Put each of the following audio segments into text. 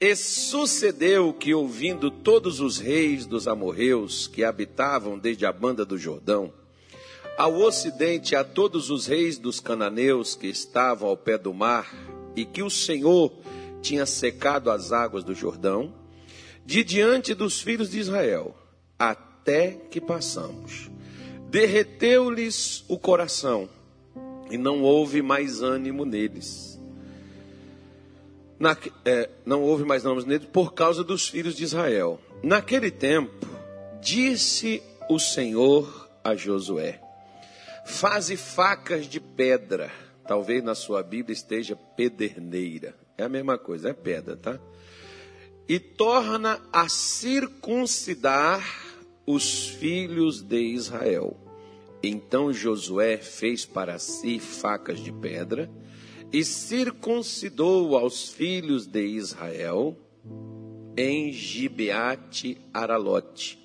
E sucedeu que, ouvindo todos os reis dos amorreus que habitavam desde a banda do Jordão, ao ocidente a todos os reis dos cananeus que estavam ao pé do mar, e que o Senhor tinha secado as águas do Jordão, de diante dos filhos de Israel, até que passamos. Derreteu-lhes o coração, e não houve mais ânimo neles na, é, não houve mais nomes nele por causa dos filhos de Israel. Naquele tempo, disse o Senhor a Josué: Faze facas de pedra. Talvez na sua Bíblia esteja pederneira. É a mesma coisa, é pedra, tá? E torna a circuncidar os filhos de Israel. Então Josué fez para si facas de pedra e circuncidou aos filhos de Israel em Gibeate Aralote.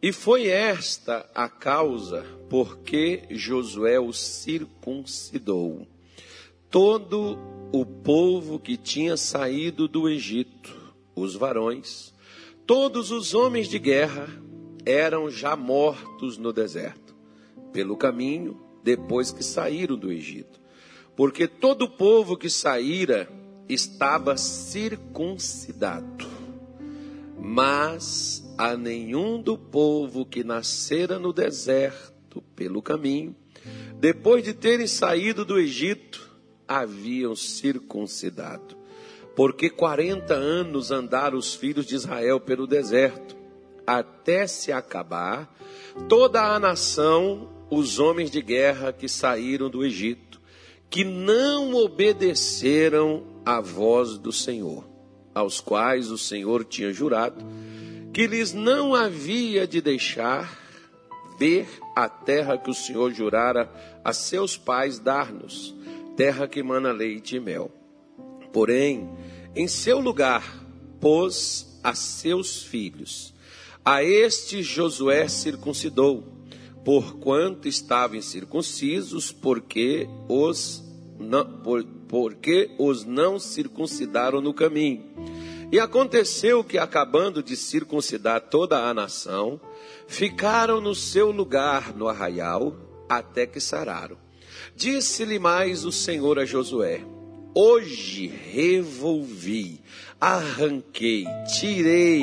E foi esta a causa porque Josué o circuncidou. Todo o povo que tinha saído do Egito, os varões, todos os homens de guerra, eram já mortos no deserto, pelo caminho, depois que saíram do Egito porque todo o povo que saíra estava circuncidado, mas a nenhum do povo que nascera no deserto pelo caminho, depois de terem saído do Egito, haviam circuncidado. Porque quarenta anos andaram os filhos de Israel pelo deserto, até se acabar toda a nação, os homens de guerra que saíram do Egito que não obedeceram à voz do Senhor, aos quais o Senhor tinha jurado que lhes não havia de deixar ver a terra que o Senhor jurara a seus pais dar-nos, terra que mana leite e mel. Porém, em seu lugar pôs a seus filhos. A este Josué circuncidou, porquanto estavam circuncisos, porque os não, por, porque os não circuncidaram no caminho. E aconteceu que, acabando de circuncidar toda a nação, ficaram no seu lugar no arraial até que sararam. Disse-lhe mais o Senhor a Josué: Hoje revolvi, arranquei, tirei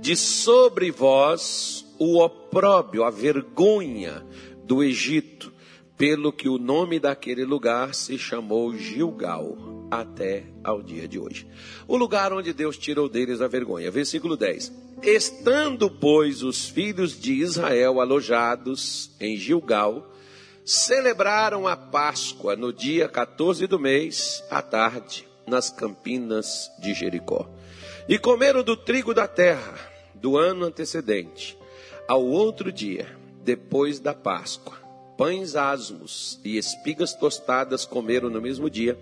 de sobre vós o opróbio, a vergonha do Egito pelo que o nome daquele lugar se chamou Gilgal até ao dia de hoje. O lugar onde Deus tirou deles a vergonha. Versículo 10. Estando, pois, os filhos de Israel alojados em Gilgal, celebraram a Páscoa no dia 14 do mês, à tarde, nas campinas de Jericó. E comeram do trigo da terra do ano antecedente, ao outro dia, depois da Páscoa pães asmos e espigas tostadas comeram no mesmo dia,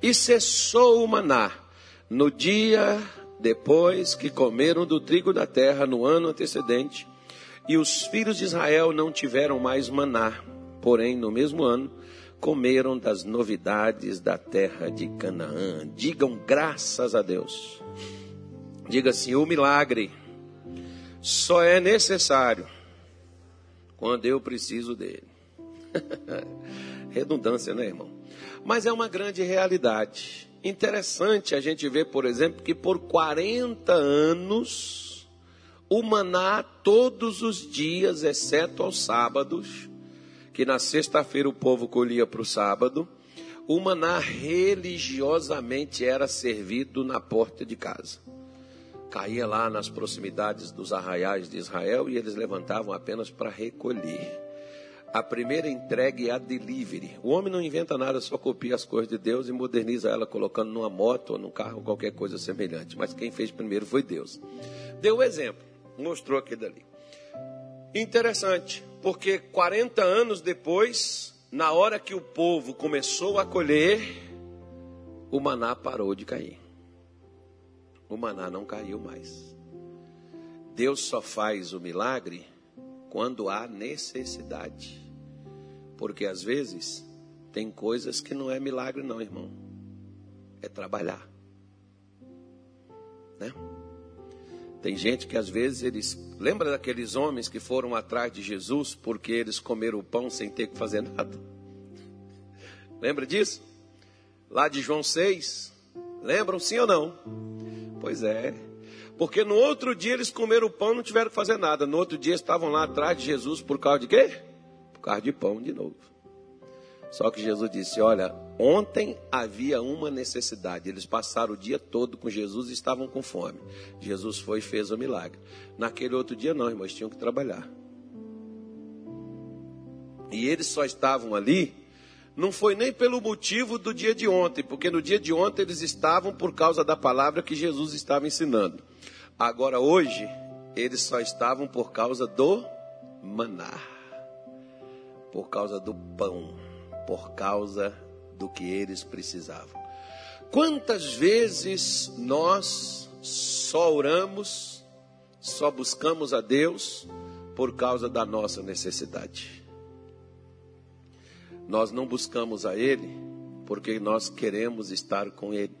e cessou o maná no dia depois que comeram do trigo da terra no ano antecedente, e os filhos de Israel não tiveram mais maná, porém no mesmo ano comeram das novidades da terra de Canaã. Digam graças a Deus. Diga assim: o milagre só é necessário quando eu preciso dele. Redundância, né, irmão? Mas é uma grande realidade. Interessante a gente ver, por exemplo, que por 40 anos o maná todos os dias, exceto aos sábados, que na sexta-feira o povo colhia para o sábado, o maná religiosamente era servido na porta de casa. Caía lá nas proximidades dos arraiais de Israel e eles levantavam apenas para recolher. A primeira entrega é a delivery. O homem não inventa nada, só copia as coisas de Deus e moderniza ela colocando numa moto ou num carro, qualquer coisa semelhante. Mas quem fez primeiro foi Deus. Deu o um exemplo, mostrou aqui dali. Interessante, porque 40 anos depois, na hora que o povo começou a colher, o maná parou de cair. O maná não caiu mais. Deus só faz o milagre quando há necessidade. Porque às vezes tem coisas que não é milagre, não, irmão. É trabalhar. Né? Tem gente que às vezes eles. Lembra daqueles homens que foram atrás de Jesus porque eles comeram o pão sem ter que fazer nada? Lembra disso? Lá de João 6. Lembram sim ou não? Pois é. Porque no outro dia eles comeram o pão não tiveram que fazer nada. No outro dia estavam lá atrás de Jesus por causa de quê? Por causa de pão de novo. Só que Jesus disse: Olha, ontem havia uma necessidade. Eles passaram o dia todo com Jesus e estavam com fome. Jesus foi e fez o milagre. Naquele outro dia, não, irmãos, tinham que trabalhar. E eles só estavam ali, não foi nem pelo motivo do dia de ontem, porque no dia de ontem eles estavam por causa da palavra que Jesus estava ensinando. Agora, hoje, eles só estavam por causa do maná, por causa do pão por causa do que eles precisavam. Quantas vezes nós só oramos, só buscamos a Deus por causa da nossa necessidade? Nós não buscamos a Ele porque nós queremos estar com Ele,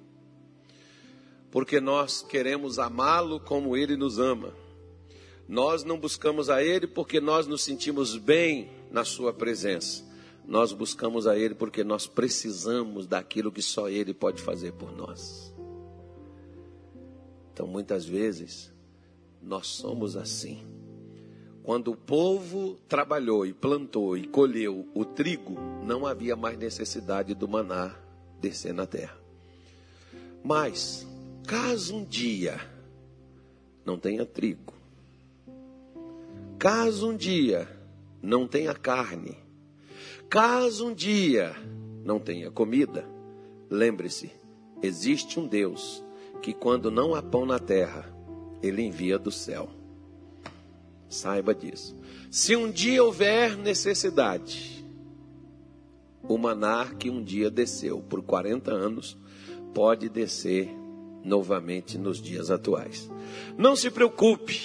porque nós queremos amá-lo como Ele nos ama. Nós não buscamos a Ele porque nós nos sentimos bem na Sua presença. Nós buscamos a Ele porque nós precisamos daquilo que só Ele pode fazer por nós. Então, muitas vezes, nós somos assim. Quando o povo trabalhou e plantou e colheu o trigo, não havia mais necessidade do maná descer na terra. Mas, caso um dia não tenha trigo, caso um dia não tenha carne, Caso um dia não tenha comida, lembre-se: existe um Deus que, quando não há pão na terra, ele envia do céu. Saiba disso. Se um dia houver necessidade, o maná que um dia desceu por 40 anos pode descer novamente nos dias atuais. Não se preocupe,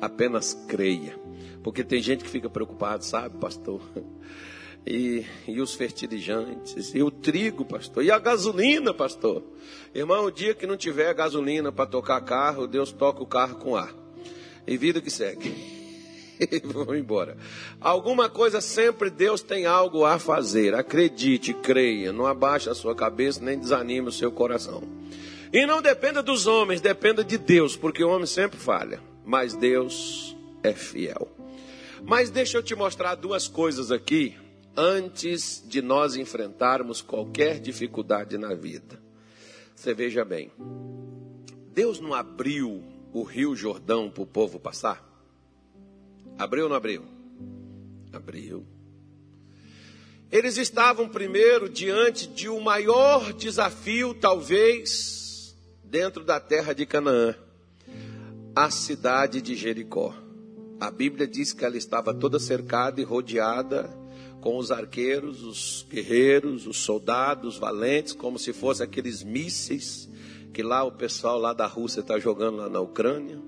apenas creia. Porque tem gente que fica preocupado, sabe, pastor? e, e os fertilizantes, e o trigo, pastor, e a gasolina, pastor. Irmão, o dia que não tiver gasolina para tocar carro, Deus toca o carro com ar. E vida que segue. Vamos embora. Alguma coisa sempre Deus tem algo a fazer. Acredite, creia. Não abaixe a sua cabeça, nem desanime o seu coração. E não dependa dos homens, dependa de Deus, porque o homem sempre falha. Mas Deus é fiel. Mas deixa eu te mostrar duas coisas aqui antes de nós enfrentarmos qualquer dificuldade na vida. Você veja bem, Deus não abriu o rio Jordão para o povo passar? Abriu ou não abriu? Abriu. Eles estavam primeiro diante de um maior desafio, talvez, dentro da terra de Canaã, a cidade de Jericó. A Bíblia diz que ela estava toda cercada e rodeada com os arqueiros, os guerreiros, os soldados valentes, como se fossem aqueles mísseis que lá o pessoal lá da Rússia está jogando lá na Ucrânia,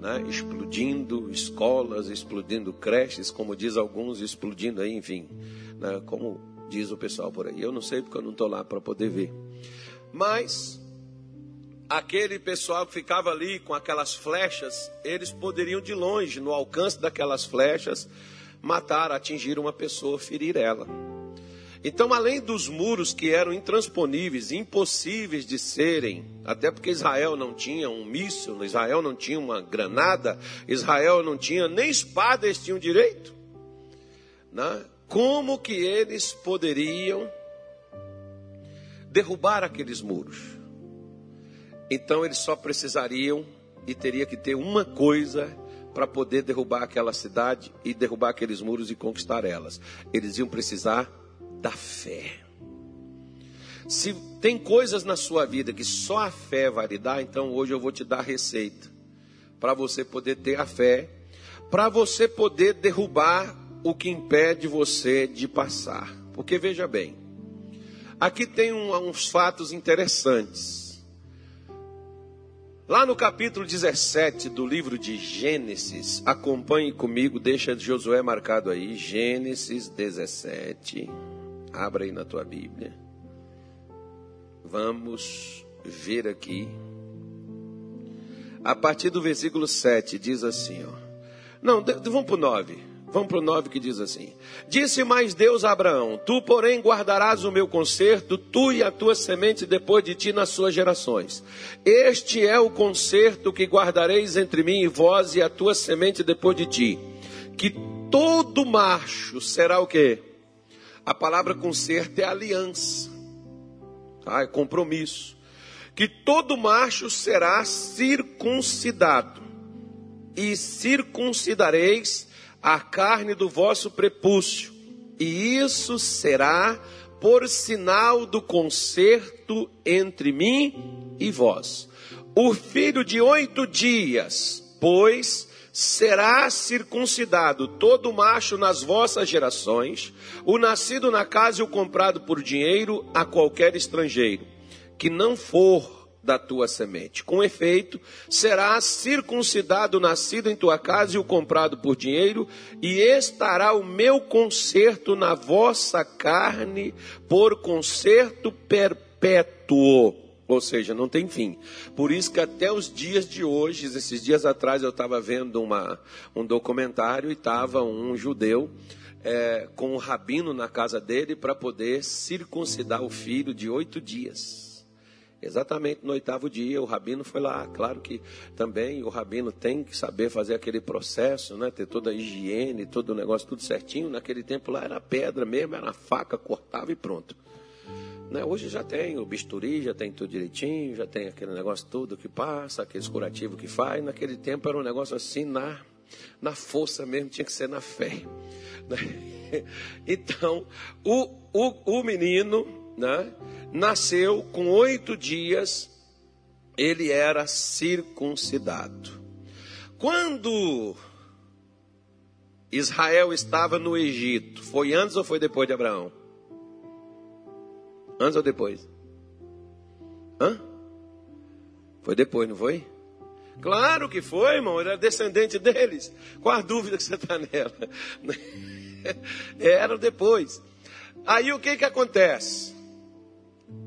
né? explodindo escolas, explodindo creches, como diz alguns, explodindo aí, enfim, né? como diz o pessoal por aí. Eu não sei porque eu não estou lá para poder ver. Mas aquele pessoal que ficava ali com aquelas flechas, eles poderiam de longe, no alcance daquelas flechas, matar, atingir uma pessoa, ferir ela. Então, além dos muros que eram intransponíveis, impossíveis de serem, até porque Israel não tinha um míssil, Israel não tinha uma granada, Israel não tinha nem espada, eles tinham direito. Né? Como que eles poderiam derrubar aqueles muros? Então, eles só precisariam e teria que ter uma coisa para poder derrubar aquela cidade e derrubar aqueles muros e conquistar elas. Eles iam precisar da fé. Se tem coisas na sua vida que só a fé vai lhe dar, então hoje eu vou te dar a receita para você poder ter a fé, para você poder derrubar o que impede você de passar. Porque veja bem, aqui tem um, uns fatos interessantes. Lá no capítulo 17 do livro de Gênesis, acompanhe comigo, deixa Josué marcado aí, Gênesis 17. Abra aí na tua Bíblia. Vamos ver aqui a partir do versículo 7, diz assim, ó. Não, vamos para o 9. Vamos para o 9 que diz assim: Disse mais Deus a Abraão: Tu, porém, guardarás o meu conserto, tu e a tua semente depois de ti nas suas gerações. Este é o conserto que guardareis entre mim e vós e a tua semente depois de ti. Que todo macho será o quê? A palavra conserto é aliança, tá? é compromisso. Que todo macho será circuncidado, e circuncidareis a carne do vosso prepúcio, e isso será por sinal do concerto entre mim e vós. O filho de oito dias, pois, será circuncidado todo macho nas vossas gerações, o nascido na casa e o comprado por dinheiro a qualquer estrangeiro, que não for da tua semente. Com efeito, será circuncidado nascido em tua casa e o comprado por dinheiro, e estará o meu conserto na vossa carne por conserto perpétuo. Ou seja, não tem fim. Por isso que até os dias de hoje, esses dias atrás eu estava vendo uma, um documentário e estava um judeu é, com um rabino na casa dele para poder circuncidar o filho de oito dias. Exatamente no oitavo dia, o rabino foi lá. Claro que também o rabino tem que saber fazer aquele processo, né? ter toda a higiene, todo o negócio, tudo certinho. Naquele tempo lá era pedra mesmo, era faca, cortava e pronto. Né? Hoje já tem o bisturi, já tem tudo direitinho, já tem aquele negócio tudo que passa, aqueles curativos que faz. Naquele tempo era um negócio assim na, na força mesmo, tinha que ser na fé. Né? Então, o, o, o menino né, nasceu com oito dias, ele era circuncidado. Quando Israel estava no Egito, foi antes ou foi depois de Abraão? Antes ou depois? Hã? Foi depois, não foi? Claro que foi, irmão. Ele era descendente deles. Qual a dúvida que você está nela? Era depois. Aí o que que acontece?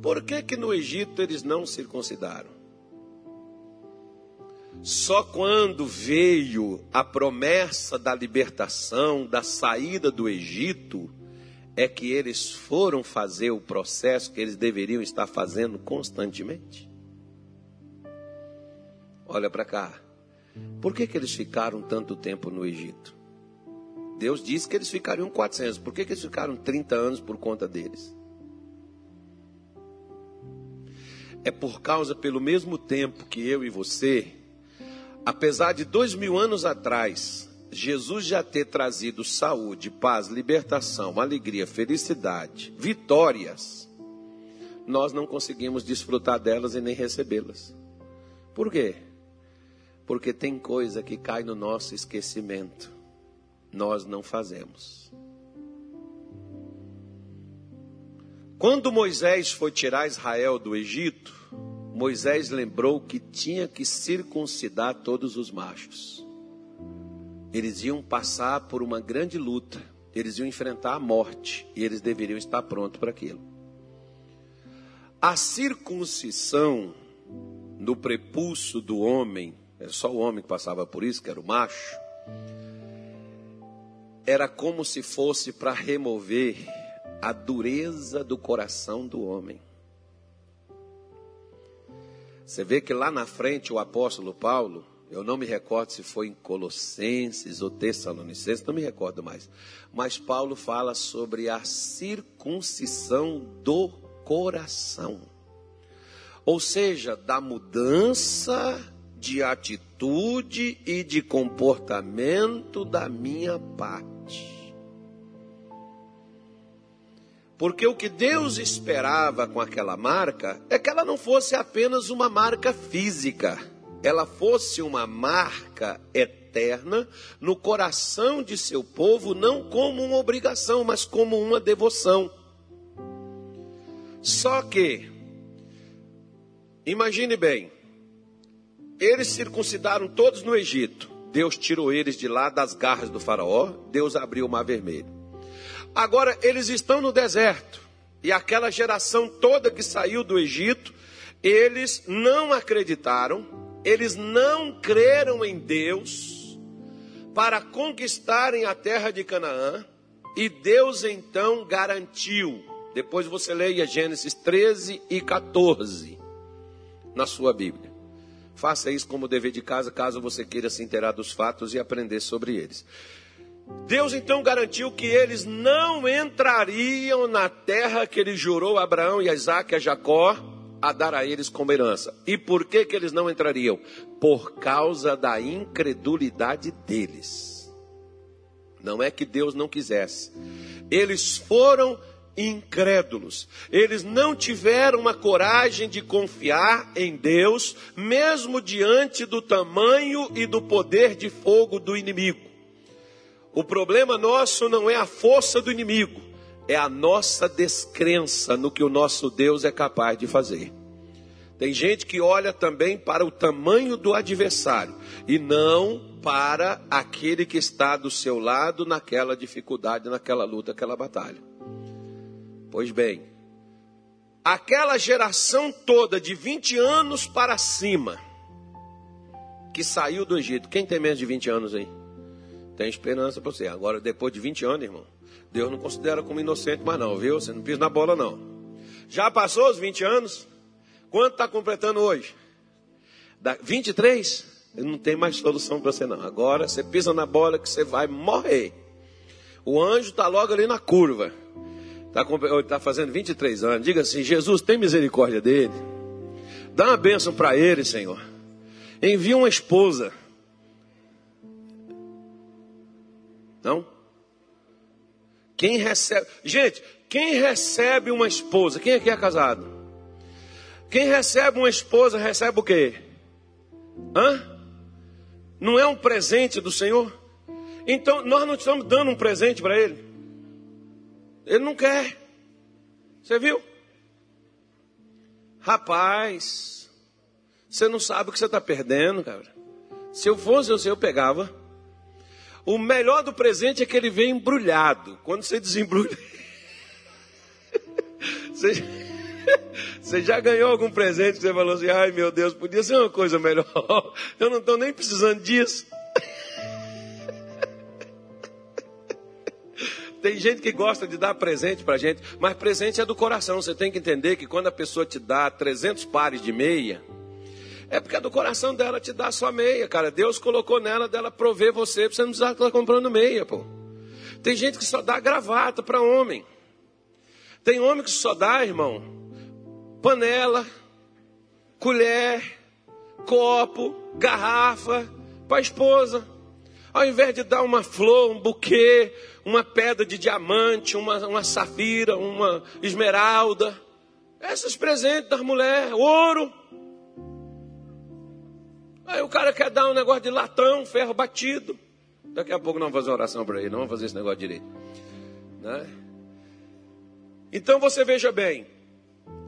Por que que no Egito eles não circuncidaram? Só quando veio a promessa da libertação, da saída do Egito, é que eles foram fazer o processo que eles deveriam estar fazendo constantemente. Olha para cá. Por que, que eles ficaram tanto tempo no Egito? Deus disse que eles ficariam 400. Por que, que eles ficaram 30 anos por conta deles? É por causa, pelo mesmo tempo que eu e você, apesar de dois mil anos atrás, Jesus já ter trazido saúde, paz, libertação, alegria, felicidade, vitórias, nós não conseguimos desfrutar delas e nem recebê-las. Por quê? Porque tem coisa que cai no nosso esquecimento, nós não fazemos. Quando Moisés foi tirar Israel do Egito, Moisés lembrou que tinha que circuncidar todos os machos. Eles iam passar por uma grande luta, eles iam enfrentar a morte e eles deveriam estar prontos para aquilo. A circuncisão no prepulso do homem, era só o homem que passava por isso, que era o macho, era como se fosse para remover a dureza do coração do homem. Você vê que lá na frente o apóstolo Paulo, eu não me recordo se foi em Colossenses ou Tessalonicenses, não me recordo mais. Mas Paulo fala sobre a circuncisão do coração. Ou seja, da mudança de atitude e de comportamento da minha parte. Porque o que Deus esperava com aquela marca é que ela não fosse apenas uma marca física, ela fosse uma marca eterna no coração de seu povo, não como uma obrigação, mas como uma devoção. Só que, imagine bem, eles circuncidaram todos no Egito. Deus tirou eles de lá das garras do Faraó, Deus abriu o mar vermelho. Agora eles estão no deserto. E aquela geração toda que saiu do Egito, eles não acreditaram eles não creram em Deus para conquistarem a terra de Canaã, e Deus então garantiu. Depois você leia Gênesis 13 e 14 na sua Bíblia. Faça isso como dever de casa, caso você queira se inteirar dos fatos e aprender sobre eles. Deus então garantiu que eles não entrariam na terra que ele jurou a Abraão e a Isaac e a Jacó a dar a eles como herança. E por que, que eles não entrariam? Por causa da incredulidade deles. Não é que Deus não quisesse. Eles foram incrédulos. Eles não tiveram a coragem de confiar em Deus, mesmo diante do tamanho e do poder de fogo do inimigo. O problema nosso não é a força do inimigo, é a nossa descrença no que o nosso Deus é capaz de fazer. Tem gente que olha também para o tamanho do adversário e não para aquele que está do seu lado naquela dificuldade, naquela luta, aquela batalha. Pois bem, aquela geração toda de 20 anos para cima que saiu do Egito, quem tem menos de 20 anos aí? Tem esperança para você. Agora, depois de 20 anos, irmão, Deus não considera como inocente mais não, viu? Você não pisa na bola não. Já passou os 20 anos? Quanto está completando hoje? Da 23? Não tem mais solução para você não. Agora você pisa na bola que você vai morrer. O anjo está logo ali na curva. Está tá fazendo 23 anos. Diga assim: Jesus, tem misericórdia dele. Dá uma bênção para ele, Senhor. Envia uma esposa. Não? Quem recebe. Gente, quem recebe uma esposa? Quem aqui é casado? Quem recebe uma esposa recebe o quê? Hã? Não é um presente do Senhor? Então nós não estamos dando um presente para ele. Ele não quer. Você viu? Rapaz, você não sabe o que você está perdendo, cara. Se eu fosse você, eu pegava. O melhor do presente é que ele vem embrulhado. Quando você desembrulha. você, você já ganhou algum presente que você falou assim: ai meu Deus, podia ser uma coisa melhor. Eu não estou nem precisando disso. Tem gente que gosta de dar presente para gente, mas presente é do coração. Você tem que entender que quando a pessoa te dá 300 pares de meia, é porque é do coração dela te dá só meia, cara. Deus colocou nela dela prover você, você não precisar estar comprando meia, pô. Tem gente que só dá gravata para homem. Tem homem que só dá, irmão, panela, colher, copo, garrafa para esposa. Ao invés de dar uma flor, um buquê, uma pedra de diamante, uma, uma safira, uma esmeralda, esses presentes das mulheres, ouro, Aí o cara quer dar um negócio de latão, ferro batido. Daqui a pouco não vamos fazer oração para ele, não vamos fazer esse negócio direito. Né? Então você veja bem,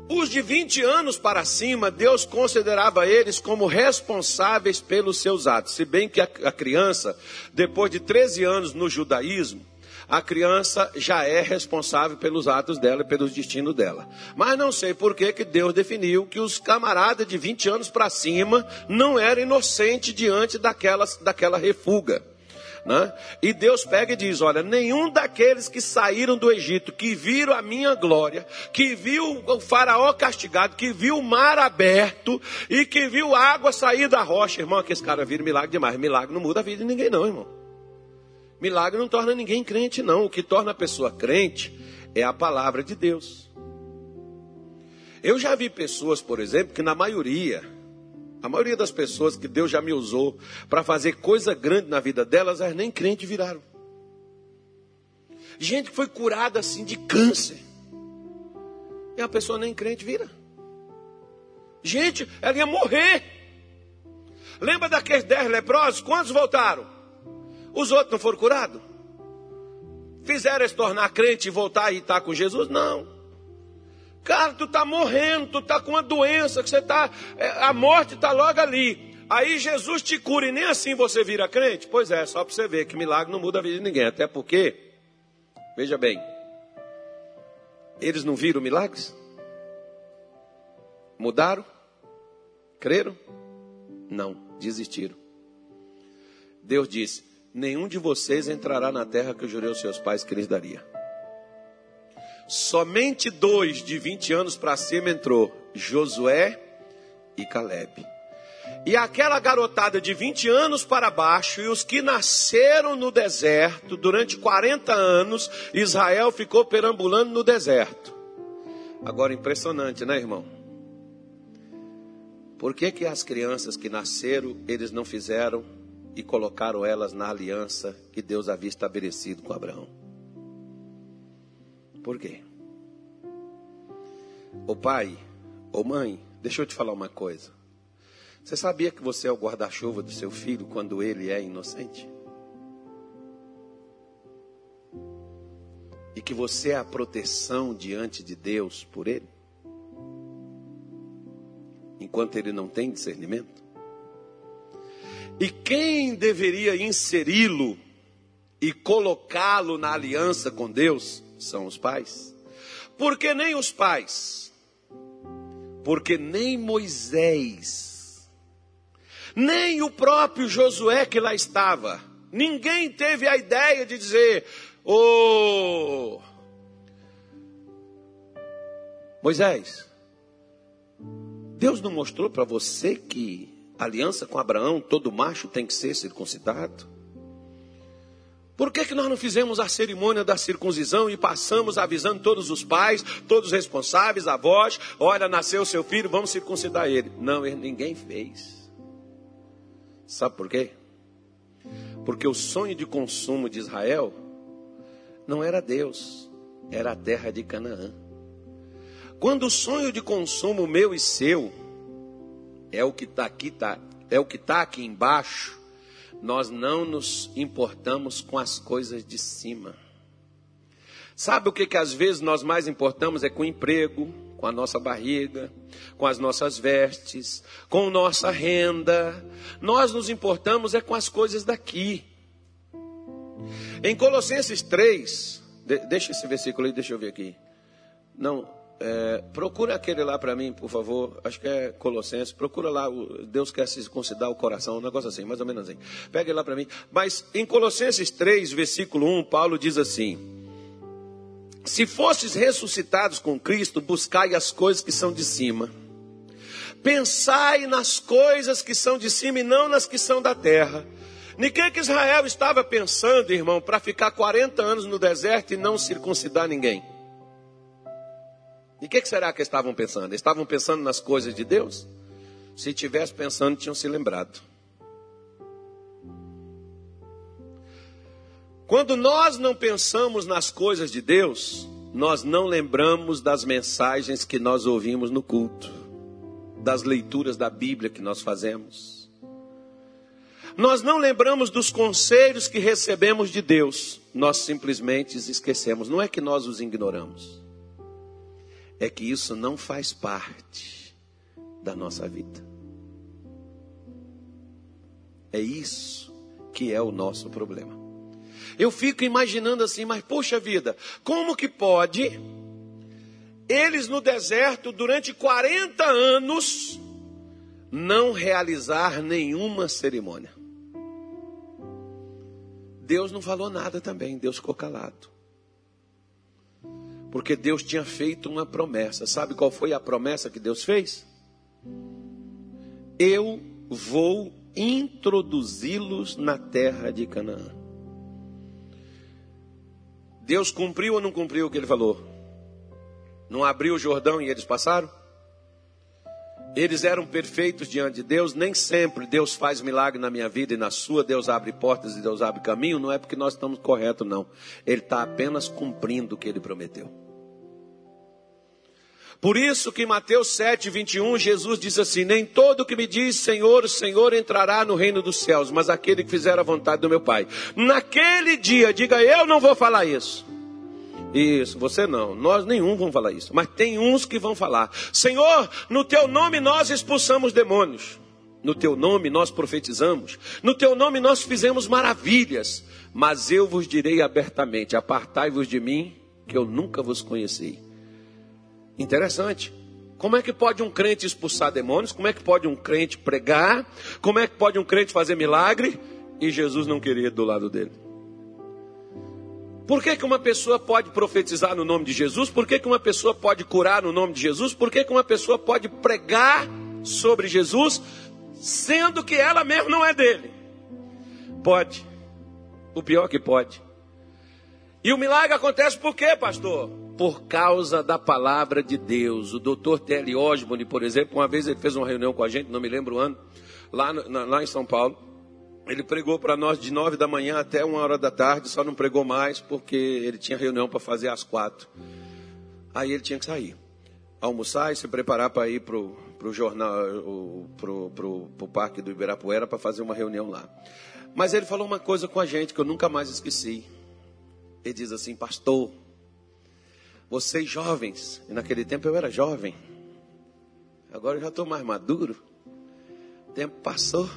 os de 20 anos para cima, Deus considerava eles como responsáveis pelos seus atos. Se bem que a, criança, depois de 13 anos no judaísmo, a criança já é responsável pelos atos dela e pelos destinos dela. Mas não sei por que, que Deus definiu que os camaradas de 20 anos para cima não eram inocentes diante daquela, daquela refuga. Né? E Deus pega e diz: Olha, nenhum daqueles que saíram do Egito, que viram a minha glória, que viu o Faraó castigado, que viu o mar aberto e que viu água sair da rocha, irmão, que esse cara vira milagre demais. Milagre não muda a vida de ninguém, não, irmão. Milagre não torna ninguém crente, não. O que torna a pessoa crente é a palavra de Deus. Eu já vi pessoas, por exemplo, que na maioria, a maioria das pessoas que Deus já me usou para fazer coisa grande na vida delas, elas nem crente viraram. Gente que foi curada assim de câncer. E a pessoa nem crente vira. Gente, ela ia morrer. Lembra daqueles dez leprosos? Quantos voltaram? Os outros não foram curados? Fizeram se tornar crente e voltar e estar com Jesus? Não. Cara, tu está morrendo, tu está com uma doença, que você está. É, a morte está logo ali. Aí Jesus te cura e nem assim você vira crente? Pois é, só para você ver que milagre não muda a vida de ninguém. Até porque, veja bem, eles não viram milagres? Mudaram? Creram? Não, desistiram. Deus disse: Nenhum de vocês entrará na terra que eu jurei aos seus pais que lhes daria. Somente dois de 20 anos para cima entrou: Josué e Caleb. E aquela garotada de 20 anos para baixo e os que nasceram no deserto durante 40 anos, Israel ficou perambulando no deserto. Agora impressionante, né, irmão? Por que que as crianças que nasceram, eles não fizeram e colocaram elas na aliança que Deus havia estabelecido com Abraão? Por quê? Ô pai, ô mãe, deixa eu te falar uma coisa. Você sabia que você é o guarda-chuva do seu filho quando ele é inocente? E que você é a proteção diante de Deus por ele? Enquanto ele não tem discernimento? E quem deveria inseri-lo e colocá-lo na aliança com Deus são os pais. Porque nem os pais, porque nem Moisés nem o próprio Josué que lá estava. Ninguém teve a ideia de dizer: Ô oh, Moisés, Deus não mostrou para você que aliança com Abraão, todo macho tem que ser circuncidado? Por que, que nós não fizemos a cerimônia da circuncisão e passamos avisando todos os pais, todos os responsáveis, avós, olha, nasceu seu filho, vamos circuncidar ele? Não, ninguém fez. Sabe por quê? Porque o sonho de consumo de Israel não era Deus, era a terra de Canaã. Quando o sonho de consumo meu e seu é o que está aqui, tá, é o que está aqui embaixo, nós não nos importamos com as coisas de cima. Sabe o que, que às vezes nós mais importamos é com o emprego, com a nossa barriga, com as nossas vestes, com nossa renda. Nós nos importamos é com as coisas daqui. Em Colossenses 3, de, deixa esse versículo aí, deixa eu ver aqui. Não, é, procura aquele lá para mim, por favor. Acho que é Colossenses. Procura lá. Deus quer considerar o coração, um negócio assim, mais ou menos assim. Pega lá para mim. Mas em Colossenses 3, versículo 1, Paulo diz assim: se fostes ressuscitados com Cristo, buscai as coisas que são de cima. Pensai nas coisas que são de cima e não nas que são da terra. Ninguém que Israel estava pensando, irmão, para ficar 40 anos no deserto e não circuncidar ninguém? E o que, que será que estavam pensando? Estavam pensando nas coisas de Deus? Se tivesse pensando, tinham se lembrado. Quando nós não pensamos nas coisas de Deus, nós não lembramos das mensagens que nós ouvimos no culto, das leituras da Bíblia que nós fazemos. Nós não lembramos dos conselhos que recebemos de Deus, nós simplesmente esquecemos. Não é que nós os ignoramos, é que isso não faz parte da nossa vida. É isso que é o nosso problema. Eu fico imaginando assim, mas poxa vida, como que pode eles no deserto durante 40 anos não realizar nenhuma cerimônia? Deus não falou nada também, Deus ficou calado. Porque Deus tinha feito uma promessa. Sabe qual foi a promessa que Deus fez? Eu vou introduzi-los na terra de Canaã. Deus cumpriu ou não cumpriu o que ele falou? Não abriu o Jordão e eles passaram? Eles eram perfeitos diante de Deus. Nem sempre Deus faz milagre na minha vida e na sua. Deus abre portas e Deus abre caminho. Não é porque nós estamos corretos, não. Ele está apenas cumprindo o que ele prometeu. Por isso que em Mateus 7, 21, Jesus diz assim: Nem todo que me diz Senhor, Senhor entrará no reino dos céus, mas aquele que fizer a vontade do meu Pai. Naquele dia, diga eu não vou falar isso. Isso, você não, nós nenhum vamos falar isso, mas tem uns que vão falar: Senhor, no teu nome nós expulsamos demônios, no teu nome nós profetizamos, no teu nome nós fizemos maravilhas, mas eu vos direi abertamente: apartai-vos de mim, que eu nunca vos conheci. Interessante. Como é que pode um crente expulsar demônios? Como é que pode um crente pregar? Como é que pode um crente fazer milagre? E Jesus não queria do lado dele. Por que, que uma pessoa pode profetizar no nome de Jesus? Por que, que uma pessoa pode curar no nome de Jesus? Por que, que uma pessoa pode pregar sobre Jesus, sendo que ela mesmo não é dele? Pode. O pior que pode. E o milagre acontece por quê, pastor? Por causa da palavra de Deus. O doutor Telly Osborne, por exemplo, uma vez ele fez uma reunião com a gente, não me lembro o ano, lá, lá em São Paulo. Ele pregou para nós de nove da manhã até uma hora da tarde, só não pregou mais porque ele tinha reunião para fazer às quatro. Aí ele tinha que sair, almoçar e se preparar para ir para o jornal, para o parque do Ibirapuera para fazer uma reunião lá. Mas ele falou uma coisa com a gente que eu nunca mais esqueci. Ele diz assim, pastor, vocês jovens, e naquele tempo eu era jovem, agora eu já estou mais maduro, o tempo passou.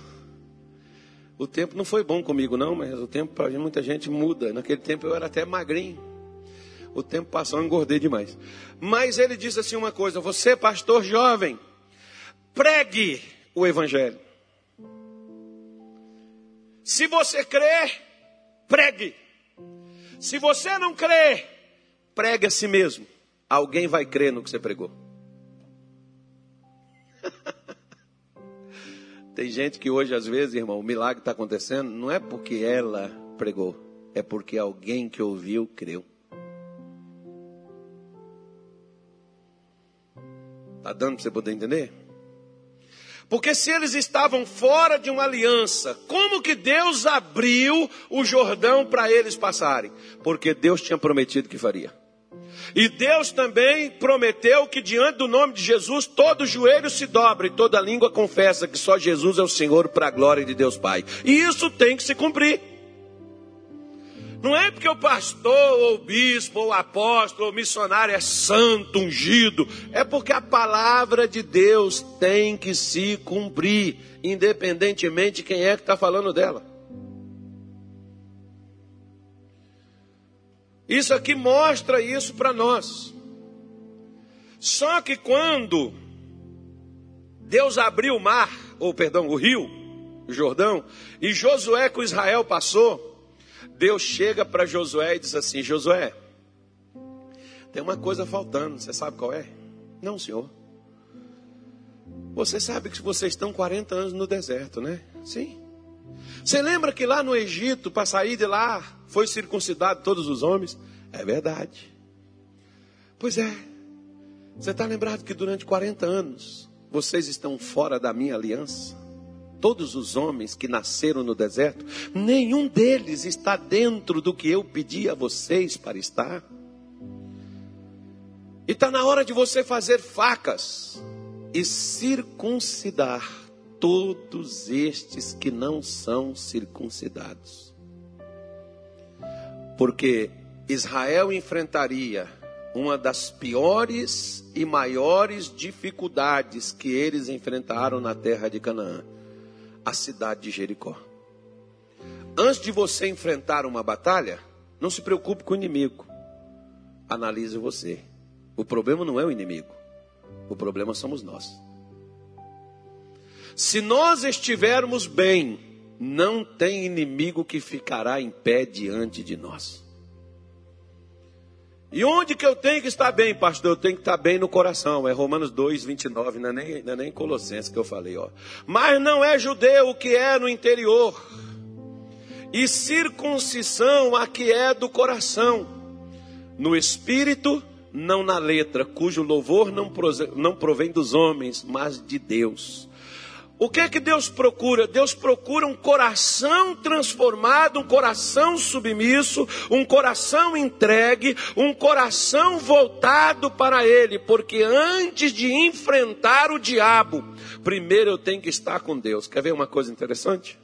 O tempo não foi bom comigo, não, mas o tempo para muita gente muda. Naquele tempo eu era até magrinho. O tempo passou, eu engordei demais. Mas ele disse assim uma coisa: você, pastor jovem, pregue o evangelho. Se você crê, pregue. Se você não crê, pregue a si mesmo. Alguém vai crer no que você pregou. Tem gente que hoje, às vezes, irmão, o milagre está acontecendo, não é porque ela pregou, é porque alguém que ouviu creu. Está dando para você poder entender? Porque se eles estavam fora de uma aliança, como que Deus abriu o Jordão para eles passarem? Porque Deus tinha prometido que faria. E Deus também prometeu que diante do nome de Jesus todo joelho se dobra e toda língua confessa que só Jesus é o Senhor para a glória de Deus Pai. E isso tem que se cumprir. Não é porque o pastor, ou o bispo, ou apóstolo, ou o missionário é santo, ungido. É porque a palavra de Deus tem que se cumprir, independentemente de quem é que está falando dela. Isso aqui mostra isso para nós. Só que quando Deus abriu o mar, ou perdão, o rio, o Jordão, e Josué com Israel passou, Deus chega para Josué e diz assim: Josué, tem uma coisa faltando, você sabe qual é? Não, senhor. Você sabe que vocês estão 40 anos no deserto, né? Sim. Você lembra que lá no Egito, para sair de lá, foi circuncidado todos os homens? É verdade. Pois é. Você está lembrado que durante 40 anos vocês estão fora da minha aliança? Todos os homens que nasceram no deserto, nenhum deles está dentro do que eu pedi a vocês para estar. E está na hora de você fazer facas e circuncidar todos estes que não são circuncidados. Porque Israel enfrentaria uma das piores e maiores dificuldades que eles enfrentaram na terra de Canaã, a cidade de Jericó. Antes de você enfrentar uma batalha, não se preocupe com o inimigo. Analise você. O problema não é o inimigo. O problema somos nós. Se nós estivermos bem, não tem inimigo que ficará em pé diante de nós. E onde que eu tenho que estar bem, pastor? Eu tenho que estar bem no coração. É Romanos 2, 29, não é nem, não é nem Colossenses que eu falei, ó. Mas não é judeu o que é no interior. E circuncisão a que é do coração. No espírito, não na letra, cujo louvor não, não provém dos homens, mas de Deus. O que é que Deus procura? Deus procura um coração transformado, um coração submisso, um coração entregue, um coração voltado para Ele, porque antes de enfrentar o diabo, primeiro eu tenho que estar com Deus. Quer ver uma coisa interessante?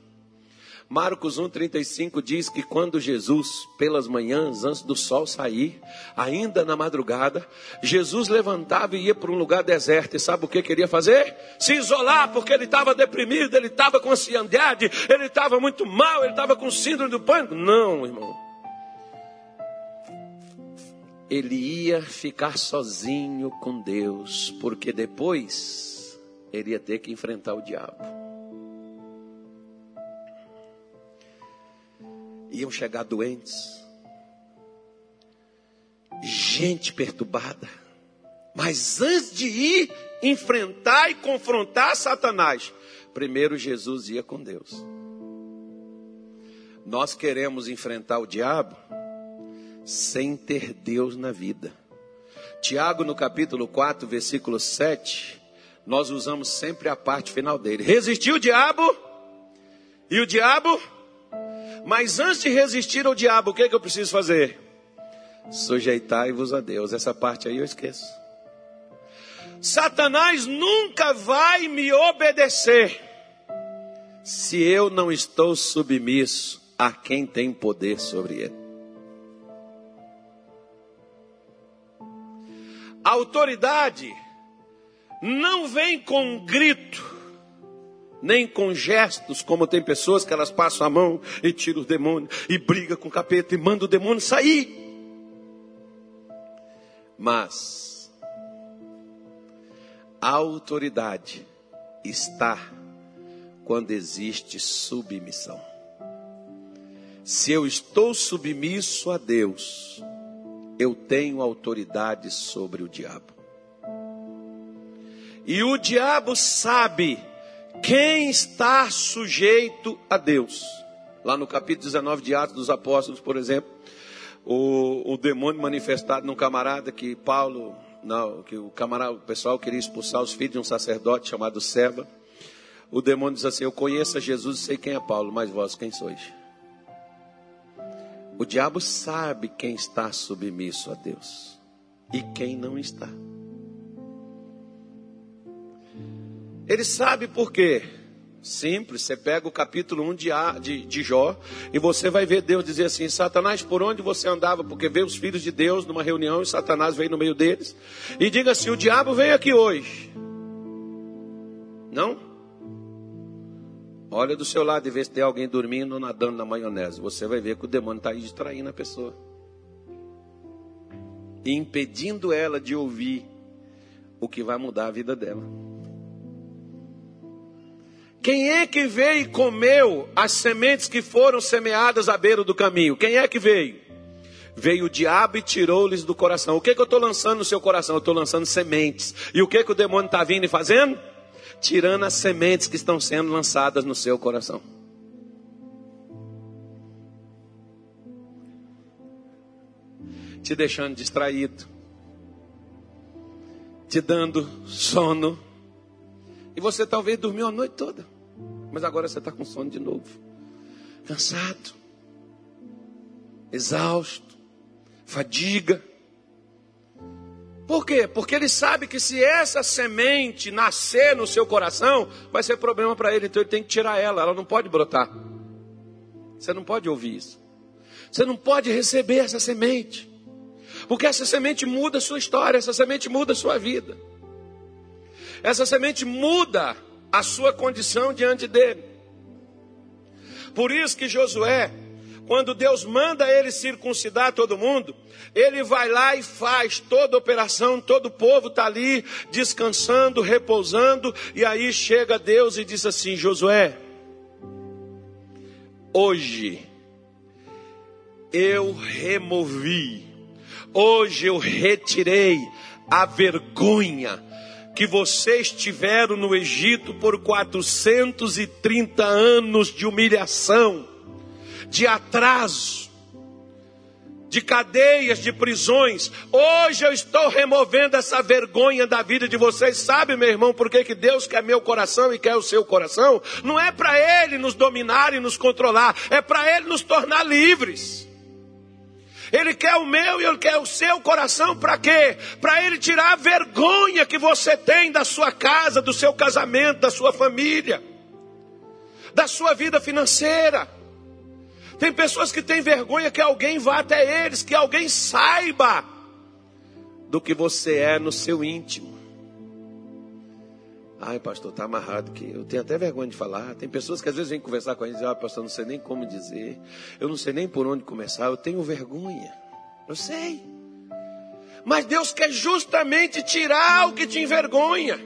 Marcos 1,35 diz que quando Jesus, pelas manhãs, antes do sol sair, ainda na madrugada, Jesus levantava e ia para um lugar deserto. E sabe o que queria fazer? Se isolar, porque ele estava deprimido, ele estava com ansiedade, ele estava muito mal, ele estava com síndrome do pânico. Não, irmão. ele ia ficar sozinho com Deus, porque depois ele ia ter que enfrentar o diabo. Iam chegar doentes, gente perturbada, mas antes de ir enfrentar e confrontar Satanás, primeiro Jesus ia com Deus. Nós queremos enfrentar o diabo sem ter Deus na vida. Tiago, no capítulo 4, versículo 7, nós usamos sempre a parte final dele. Resistiu o diabo, e o diabo, mas antes de resistir ao diabo, o que, é que eu preciso fazer? Sujeitai-vos a Deus. Essa parte aí eu esqueço. Satanás nunca vai me obedecer se eu não estou submisso a quem tem poder sobre ele. A autoridade não vem com um grito, nem com gestos, como tem pessoas que elas passam a mão e tiram o demônio, e briga com o capeta e manda o demônio sair. Mas a autoridade está quando existe submissão. Se eu estou submisso a Deus, eu tenho autoridade sobre o diabo. E o diabo sabe quem está sujeito a Deus. Lá no capítulo 19 de Atos dos Apóstolos, por exemplo, o, o demônio manifestado num camarada que Paulo, não, que o camarada, o pessoal queria expulsar os filhos de um sacerdote chamado Seba. O demônio diz assim: Eu conheço a Jesus e sei quem é Paulo, mas vós quem sois? O diabo sabe quem está submisso a Deus e quem não está. Ele sabe por quê. Simples, você pega o capítulo 1 de, de, de, Jó e você vai ver Deus dizer assim: Satanás, por onde você andava? Porque vê os filhos de Deus numa reunião e Satanás veio no meio deles. E diga assim: O diabo veio aqui hoje. Não? Olha do seu lado e vê se tem alguém dormindo ou nadando na maionese. Você vai ver que o demônio está aí distraindo a pessoa. E impedindo ela de ouvir o que vai mudar a vida dela. Quem é que veio e comeu as sementes que foram semeadas à beira do caminho? Quem é que veio? Veio o diabo e tirou-lhes do coração. O que, que eu estou lançando no seu coração? Eu estou lançando sementes. E o que, que o demônio está vindo e fazendo? tirando as sementes que estão sendo lançadas no seu coração. Te deixando distraído, te dando sono. E você talvez dormiu a noite toda, mas agora você está com sono de novo, cansado, exausto, fadiga. Por quê? Porque ele sabe que se essa semente nascer no seu coração, vai ser problema para ele, então ele tem que tirar ela, ela não pode brotar. Você não pode ouvir isso. Você não pode receber essa semente. Porque essa semente muda a sua história, essa semente muda a sua vida. Essa semente muda a sua condição diante dele. Por isso que Josué, quando Deus manda ele circuncidar todo mundo, ele vai lá e faz toda a operação, todo o povo está ali descansando, repousando, e aí chega Deus e diz assim: Josué, hoje eu removi, hoje eu retirei a vergonha que vocês tiveram no Egito por 430 anos de humilhação de atraso, de cadeias, de prisões. Hoje eu estou removendo essa vergonha da vida de vocês. Sabe, meu irmão, por que, que Deus quer meu coração e quer o seu coração? Não é para Ele nos dominar e nos controlar, é para Ele nos tornar livres. Ele quer o meu e ele quer o seu coração para quê? Para ele tirar a vergonha que você tem da sua casa, do seu casamento, da sua família, da sua vida financeira. Tem pessoas que têm vergonha que alguém vá até eles, que alguém saiba do que você é no seu íntimo. Ai, pastor, está amarrado que eu tenho até vergonha de falar. Tem pessoas que às vezes vêm conversar com a gente e dizem, ah, pastor, não sei nem como dizer. Eu não sei nem por onde começar, eu tenho vergonha. Eu sei. Mas Deus quer justamente tirar o que te envergonha.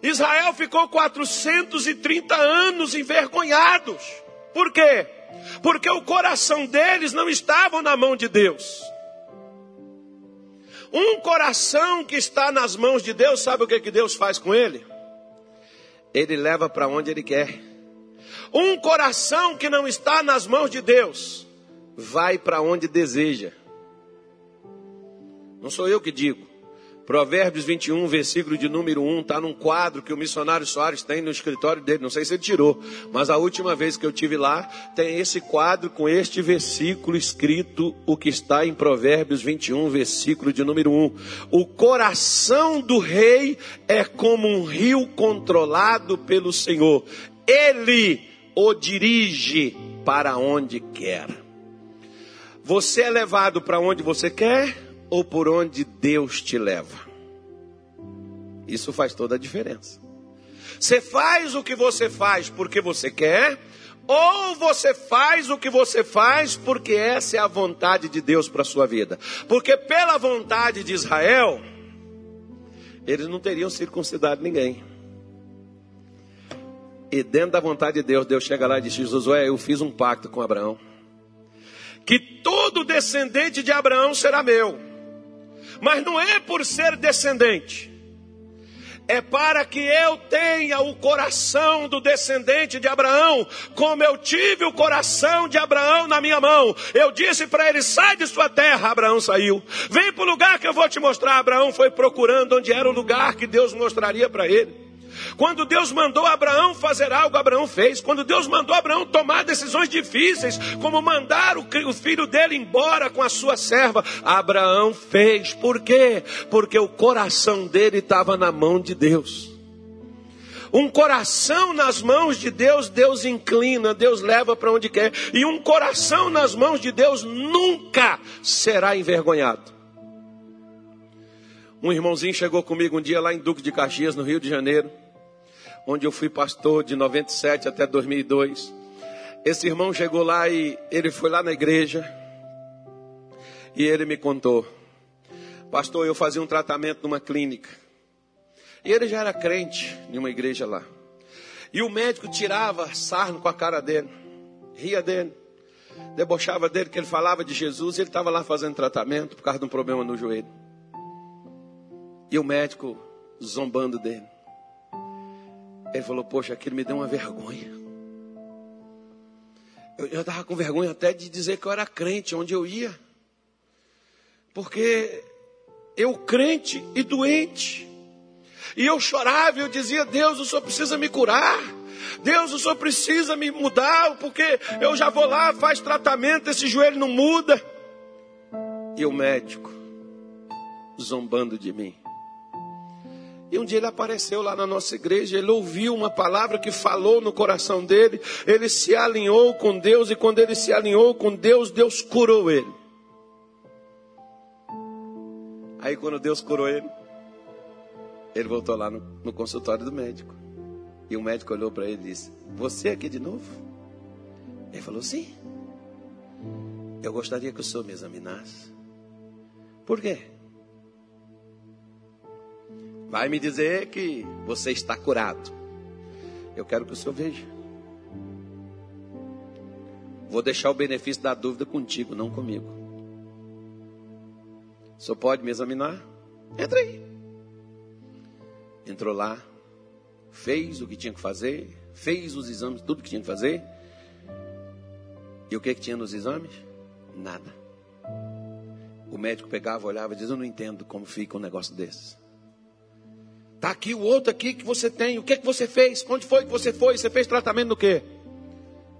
Israel ficou 430 anos envergonhados. Por quê? Porque o coração deles não estava na mão de Deus. Um coração que está nas mãos de Deus, sabe o que, que Deus faz com ele? Ele leva para onde ele quer. Um coração que não está nas mãos de Deus, vai para onde deseja. Não sou eu que digo. Provérbios 21, versículo de número 1, está num quadro que o missionário Soares tem no escritório dele. Não sei se ele tirou, mas a última vez que eu tive lá, tem esse quadro com este versículo escrito, o que está em Provérbios 21, versículo de número 1. O coração do rei é como um rio controlado pelo Senhor. Ele o dirige para onde quer. Você é levado para onde você quer ou por onde Deus te leva. Isso faz toda a diferença. Você faz o que você faz porque você quer, ou você faz o que você faz porque essa é a vontade de Deus para a sua vida. Porque pela vontade de Israel, eles não teriam circuncidado ninguém. E dentro da vontade de Deus, Deus chega lá e diz: Josué, eu fiz um pacto com Abraão. Que todo descendente de Abraão será meu. Mas não é por ser descendente, é para que eu tenha o coração do descendente de Abraão, como eu tive o coração de Abraão na minha mão. Eu disse para ele: sai de sua terra. Abraão saiu. Vem para o lugar que eu vou te mostrar. Abraão foi procurando onde era o lugar que Deus mostraria para ele. Quando Deus mandou Abraão fazer algo, Abraão fez. Quando Deus mandou Abraão tomar decisões difíceis, como mandar o filho dele embora com a sua serva, Abraão fez. Por quê? Porque o coração dele estava na mão de Deus. Um coração nas mãos de Deus, Deus inclina, Deus leva para onde quer. E um coração nas mãos de Deus nunca será envergonhado. Um irmãozinho chegou comigo um dia lá em Duque de Caxias, no Rio de Janeiro onde eu fui pastor de 97 até 2002. Esse irmão chegou lá e ele foi lá na igreja e ele me contou: Pastor, eu fazia um tratamento numa clínica. E ele já era crente em uma igreja lá. E o médico tirava sarno com a cara dele, ria dele, debochava dele, que ele falava de Jesus. E ele estava lá fazendo tratamento por causa de um problema no joelho. E o médico zombando dele. Ele falou: Poxa, aquilo me deu uma vergonha. Eu estava com vergonha até de dizer que eu era crente, onde eu ia. Porque eu crente e doente. E eu chorava e eu dizia: Deus, o Senhor precisa me curar. Deus, o Senhor precisa me mudar, porque eu já vou lá, faz tratamento, esse joelho não muda. E o médico zombando de mim. E um dia ele apareceu lá na nossa igreja, ele ouviu uma palavra que falou no coração dele, ele se alinhou com Deus, e quando ele se alinhou com Deus, Deus curou ele. Aí quando Deus curou ele, ele voltou lá no, no consultório do médico. E o médico olhou para ele e disse: Você aqui de novo? Ele falou: Sim. Eu gostaria que o senhor me examinasse. Por quê? Vai me dizer que você está curado. Eu quero que o senhor veja. Vou deixar o benefício da dúvida contigo, não comigo. O senhor pode me examinar? Entra aí. Entrou lá, fez o que tinha que fazer, fez os exames, tudo que tinha que fazer. E o que, que tinha nos exames? Nada. O médico pegava, olhava e dizia: Eu não entendo como fica um negócio desses. Está aqui o outro aqui que você tem. O que, é que você fez? Onde foi que você foi? Você fez tratamento do quê?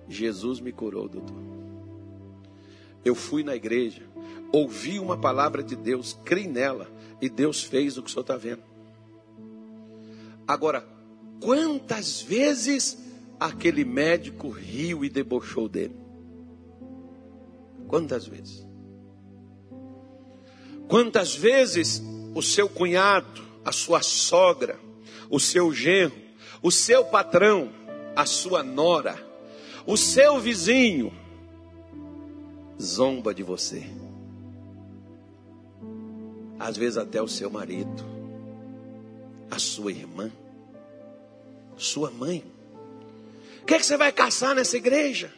Jesus me curou, doutor. Eu fui na igreja, ouvi uma palavra de Deus, criei nela, e Deus fez o que o senhor está vendo. Agora, quantas vezes aquele médico riu e debochou dele? Quantas vezes? Quantas vezes o seu cunhado, a sua sogra, o seu genro, o seu patrão, a sua nora, o seu vizinho zomba de você. às vezes até o seu marido, a sua irmã, sua mãe. O que, é que você vai caçar nessa igreja?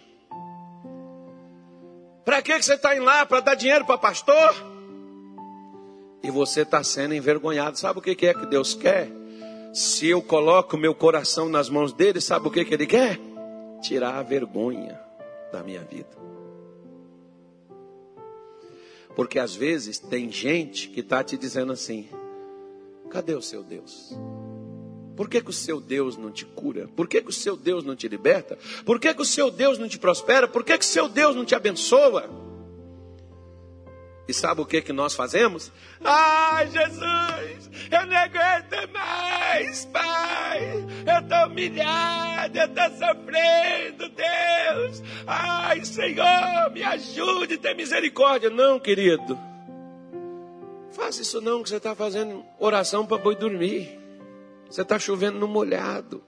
Para que, que você está indo lá? Para dar dinheiro para pastor? E você está sendo envergonhado. Sabe o que, é que Deus quer? Se eu coloco meu coração nas mãos dele, sabe o que, que ele quer? Tirar a vergonha da minha vida. Porque às vezes tem gente que está te dizendo assim: cadê o seu Deus? Por que, que o seu Deus não te cura? Por que, que o seu Deus não te liberta? Por que, que o seu Deus não te prospera? Por que, que o seu Deus não te abençoa? E sabe o que, que nós fazemos? Ai, Jesus, eu não aguento mais, Pai. Eu estou humilhado, eu estou sofrendo, Deus. Ai, Senhor, me ajude, tem misericórdia. Não, querido. Faça isso não, que você está fazendo oração para boi dormir. Você está chovendo no molhado.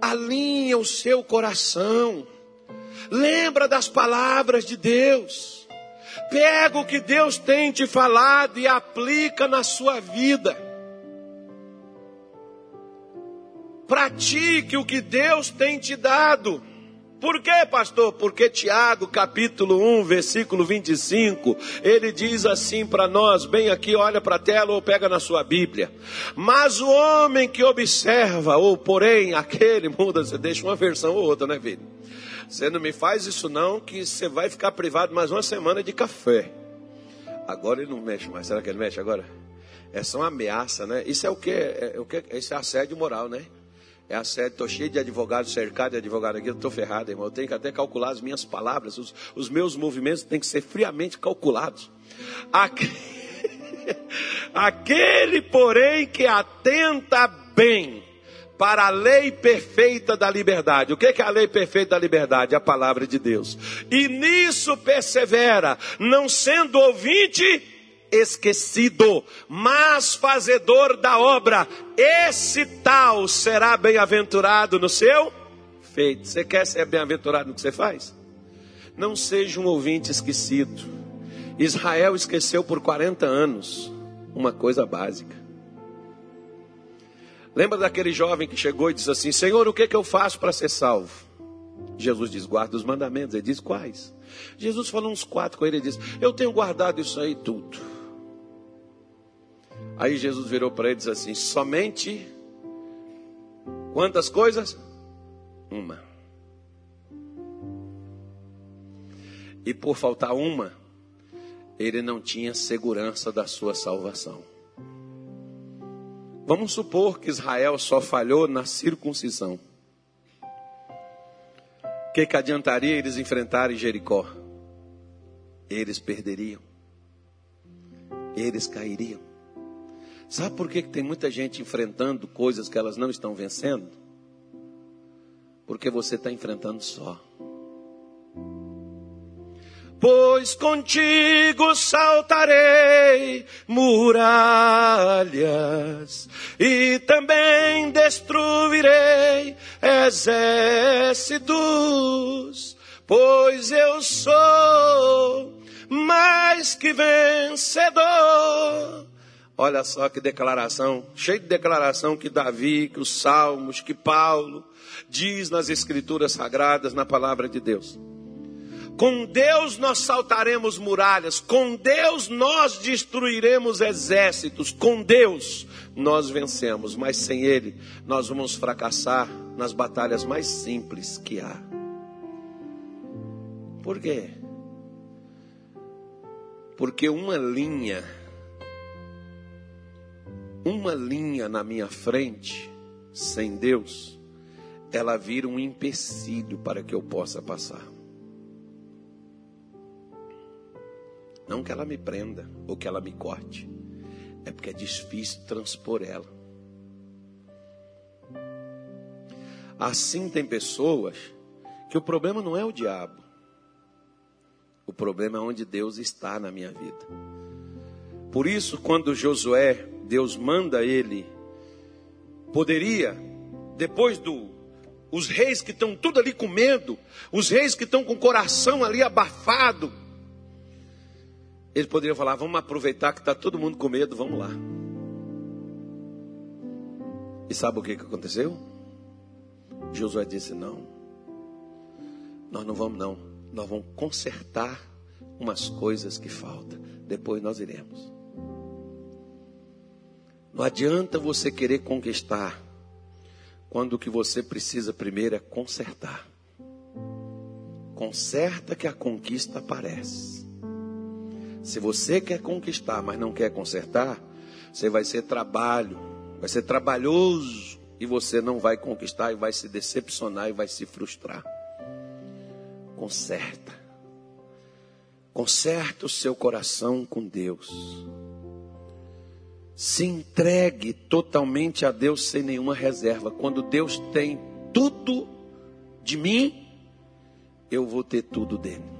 Alinha o seu coração. Lembra das palavras de Deus. Pega o que Deus tem te falado e aplica na sua vida. Pratique o que Deus tem te dado. Por quê, pastor? Porque Tiago, capítulo 1, versículo 25, ele diz assim para nós, bem aqui, olha para a tela ou pega na sua Bíblia. Mas o homem que observa, ou porém aquele, muda, você deixa uma versão ou outra, né, filho? Você não me faz isso não, que você vai ficar privado mais uma semana de café. Agora ele não mexe mais, será que ele mexe agora? Essa é uma ameaça, né? Isso é o que? É, é, o que? Isso é assédio moral, né? É a sede, estou cheio de advogados, cercado de advogado aqui, estou ferrado, irmão. Eu tenho que até calcular as minhas palavras, os, os meus movimentos têm que ser friamente calculados. Aquele, porém, que atenta bem para a lei perfeita da liberdade. O que é a lei perfeita da liberdade? A palavra de Deus. E nisso persevera, não sendo ouvinte esquecido, mas fazedor da obra. Esse tal será bem-aventurado no seu feito. Você quer ser bem-aventurado no que você faz? Não seja um ouvinte esquecido. Israel esqueceu por 40 anos uma coisa básica. Lembra daquele jovem que chegou e disse assim: Senhor, o que, é que eu faço para ser salvo? Jesus diz: guarda os mandamentos. Ele diz: quais? Jesus falou uns quatro com ele e disse: Eu tenho guardado isso aí tudo. Aí Jesus virou para ele e disse assim: somente quantas coisas? Uma. E por faltar uma, ele não tinha segurança da sua salvação. Vamos supor que Israel só falhou na circuncisão. O que, que adiantaria eles enfrentarem Jericó? Eles perderiam. Eles cairiam. Sabe por que tem muita gente enfrentando coisas que elas não estão vencendo? Porque você está enfrentando só. Pois contigo saltarei muralhas e também destruirei exércitos, pois eu sou mais que vencedor Olha só que declaração, cheio de declaração que Davi, que os Salmos, que Paulo diz nas Escrituras Sagradas, na palavra de Deus. Com Deus nós saltaremos muralhas, com Deus nós destruiremos exércitos, com Deus nós vencemos, mas sem Ele nós vamos fracassar nas batalhas mais simples que há. Por quê? Porque uma linha uma linha na minha frente, sem Deus, ela vira um empecilho para que eu possa passar. Não que ela me prenda ou que ela me corte, é porque é difícil transpor ela. Assim tem pessoas que o problema não é o diabo, o problema é onde Deus está na minha vida. Por isso, quando Josué Deus manda ele, poderia, depois do. Os reis que estão tudo ali com medo, os reis que estão com o coração ali abafado, Ele poderia falar: vamos aproveitar que está todo mundo com medo, vamos lá. E sabe o que, que aconteceu? Josué disse: não, nós não vamos, não. Nós vamos consertar umas coisas que faltam. Depois nós iremos. Não adianta você querer conquistar quando o que você precisa primeiro é consertar. Conserta que a conquista aparece. Se você quer conquistar, mas não quer consertar, você vai ser trabalho, vai ser trabalhoso e você não vai conquistar e vai se decepcionar e vai se frustrar. Conserta. Conserta o seu coração com Deus. Se entregue totalmente a Deus sem nenhuma reserva. Quando Deus tem tudo de mim, eu vou ter tudo dele.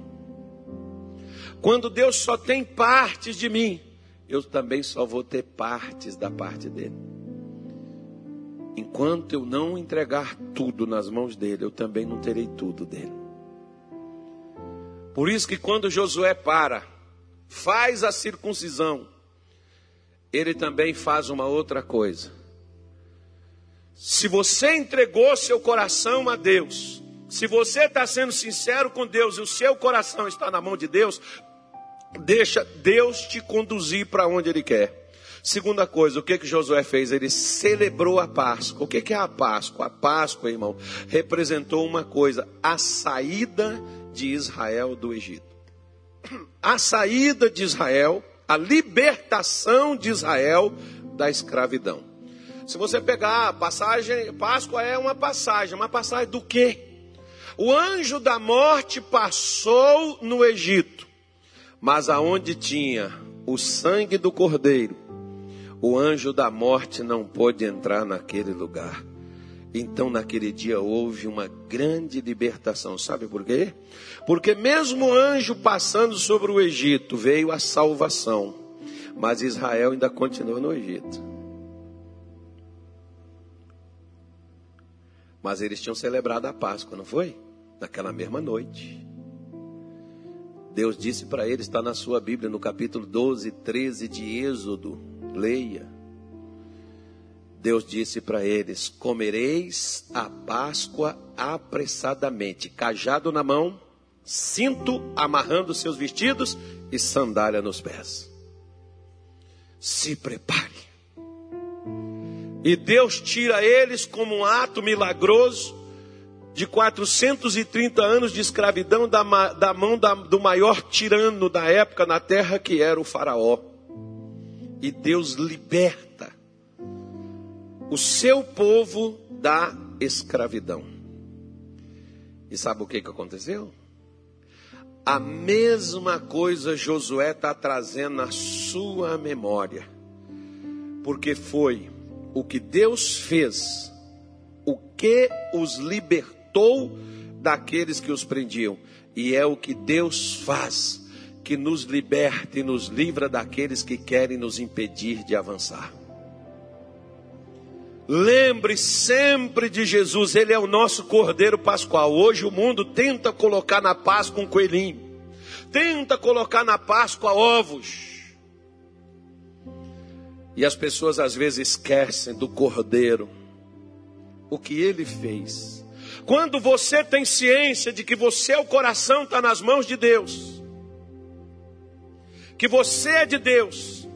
Quando Deus só tem partes de mim, eu também só vou ter partes da parte dele. Enquanto eu não entregar tudo nas mãos dele, eu também não terei tudo dele. Por isso que quando Josué para, faz a circuncisão, ele também faz uma outra coisa. Se você entregou seu coração a Deus, se você está sendo sincero com Deus e o seu coração está na mão de Deus, deixa Deus te conduzir para onde Ele quer. Segunda coisa, o que que Josué fez? Ele celebrou a Páscoa. O que que é a Páscoa? A Páscoa, irmão, representou uma coisa: a saída de Israel do Egito. A saída de Israel, a libertação de Israel da escravidão. Se você pegar a passagem, Páscoa é uma passagem, uma passagem do quê? O anjo da morte passou no Egito, mas aonde tinha o sangue do cordeiro, o anjo da morte não pôde entrar naquele lugar. Então, naquele dia houve uma grande libertação. Sabe por quê? Porque, mesmo o anjo passando sobre o Egito, veio a salvação. Mas Israel ainda continua no Egito. Mas eles tinham celebrado a Páscoa, não foi? Naquela mesma noite. Deus disse para eles, está na sua Bíblia, no capítulo 12, 13 de Êxodo. Leia. Deus disse para eles: Comereis a Páscoa apressadamente, cajado na mão, cinto amarrando seus vestidos e sandália nos pés. Se prepare. E Deus tira eles como um ato milagroso de 430 anos de escravidão da, da mão da, do maior tirano da época na terra, que era o Faraó. E Deus liberta o seu povo da escravidão. E sabe o que, que aconteceu? A mesma coisa Josué está trazendo na sua memória, porque foi o que Deus fez, o que os libertou daqueles que os prendiam, e é o que Deus faz, que nos liberta e nos livra daqueles que querem nos impedir de avançar. Lembre sempre de Jesus, Ele é o nosso Cordeiro Pascual. Hoje o mundo tenta colocar na Páscoa um coelhinho, tenta colocar na Páscoa ovos. E as pessoas às vezes esquecem do Cordeiro, o que Ele fez. Quando você tem ciência de que você, o coração, está nas mãos de Deus, que você é de Deus,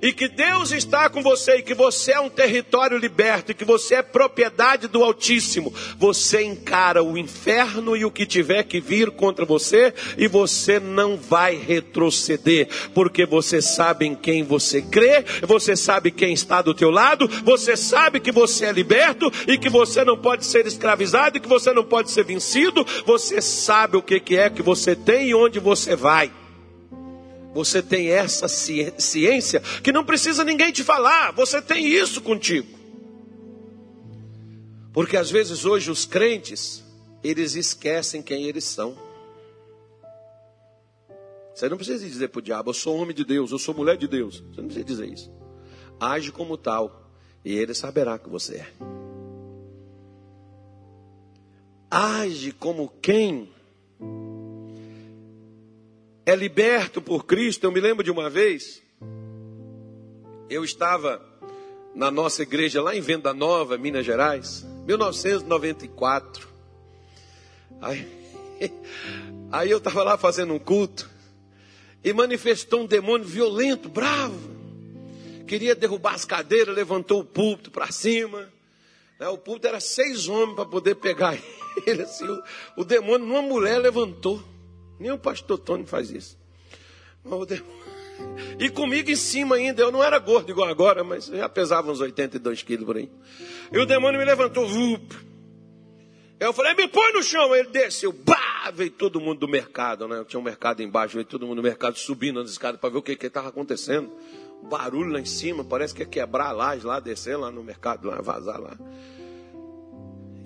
e que Deus está com você e que você é um território liberto e que você é propriedade do Altíssimo, você encara o inferno e o que tiver que vir contra você e você não vai retroceder, porque você sabe em quem você crê, você sabe quem está do teu lado, você sabe que você é liberto e que você não pode ser escravizado e que você não pode ser vencido, você sabe o que é que você tem e onde você vai. Você tem essa ciência que não precisa ninguém te falar, você tem isso contigo. Porque às vezes hoje os crentes, eles esquecem quem eles são. Você não precisa dizer para o diabo, eu sou homem de Deus, eu sou mulher de Deus. Você não precisa dizer isso. Age como tal, e ele saberá que você é. Age como quem é liberto por Cristo. Eu me lembro de uma vez, eu estava na nossa igreja lá em Venda Nova, Minas Gerais, 1994. Aí, aí eu estava lá fazendo um culto e manifestou um demônio violento, bravo. Queria derrubar as cadeiras, levantou o púlpito para cima. Né? O púlpito era seis homens para poder pegar ele. Assim, o, o demônio, numa mulher, levantou. Nem o pastor Tony faz isso. E comigo em cima ainda, eu não era gordo igual agora, mas já pesava uns 82 quilos por aí. E o demônio me levantou, Eu falei, me põe no chão. Ele desceu, bah, veio todo mundo do mercado, né? Tinha um mercado embaixo, veio todo mundo do mercado subindo nas escadas para ver o que estava acontecendo. Barulho lá em cima, parece que ia quebrar a lá, descer lá no mercado, lá, vazar lá.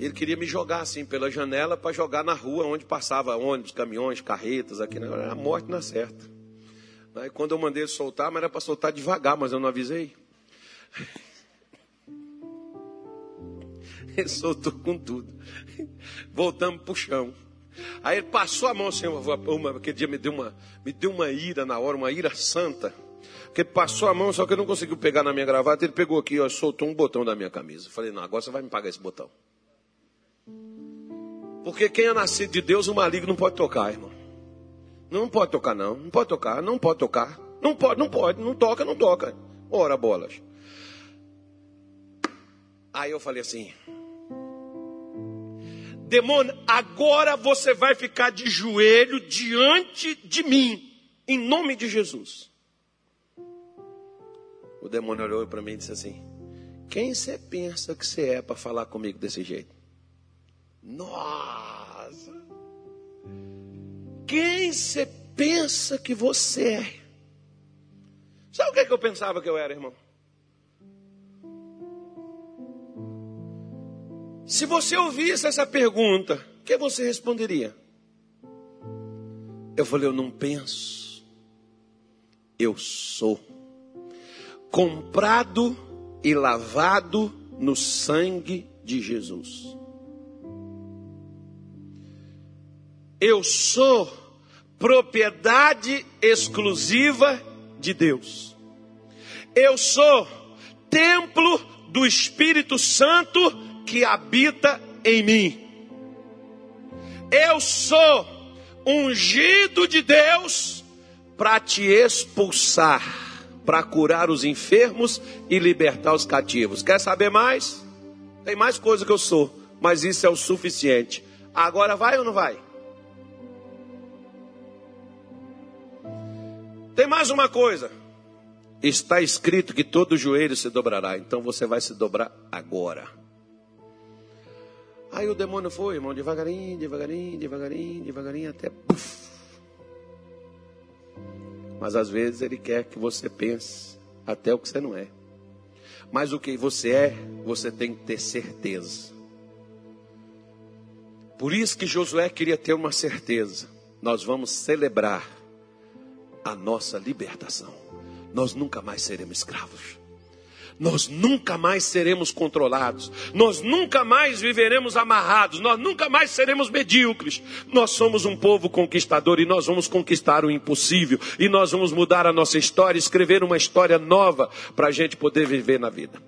Ele queria me jogar assim pela janela para jogar na rua onde passava ônibus, caminhões, carretas, aqui na era a morte na certa. Aí quando eu mandei ele soltar, mas era para soltar devagar, mas eu não avisei. Ele soltou com tudo. Voltamos para o chão. Aí ele passou a mão assim, uma, aquele dia me deu, uma, me deu uma ira na hora, uma ira santa. Porque passou a mão, só que ele não conseguiu pegar na minha gravata, ele pegou aqui, ó, soltou um botão da minha camisa. Falei, não, agora você vai me pagar esse botão. Porque quem é nascido de Deus, o maligno não pode tocar, irmão. Não pode tocar, não. Não pode tocar, não pode tocar. Não pode, não pode, não toca, não toca. Ora, bolas. Aí eu falei assim: Demônio, agora você vai ficar de joelho diante de mim, em nome de Jesus. O demônio olhou para mim e disse assim: Quem você pensa que você é para falar comigo desse jeito? Nossa! Quem você pensa que você é? Sabe o que, é que eu pensava que eu era, irmão? Se você ouvisse essa pergunta, o que você responderia? Eu falei, eu não penso, eu sou comprado e lavado no sangue de Jesus. Eu sou propriedade exclusiva de Deus. Eu sou templo do Espírito Santo que habita em mim. Eu sou ungido de Deus para te expulsar, para curar os enfermos e libertar os cativos. Quer saber mais? Tem mais coisa que eu sou, mas isso é o suficiente. Agora vai ou não vai? Tem mais uma coisa. Está escrito que todo joelho se dobrará. Então você vai se dobrar agora. Aí o demônio foi, irmão, devagarinho, devagarinho, devagarinho, devagarinho, até. Puff. Mas às vezes ele quer que você pense até o que você não é. Mas o que você é, você tem que ter certeza. Por isso que Josué queria ter uma certeza. Nós vamos celebrar a nossa libertação. Nós nunca mais seremos escravos. Nós nunca mais seremos controlados. Nós nunca mais viveremos amarrados. Nós nunca mais seremos medíocres. Nós somos um povo conquistador e nós vamos conquistar o impossível. E nós vamos mudar a nossa história, escrever uma história nova para a gente poder viver na vida.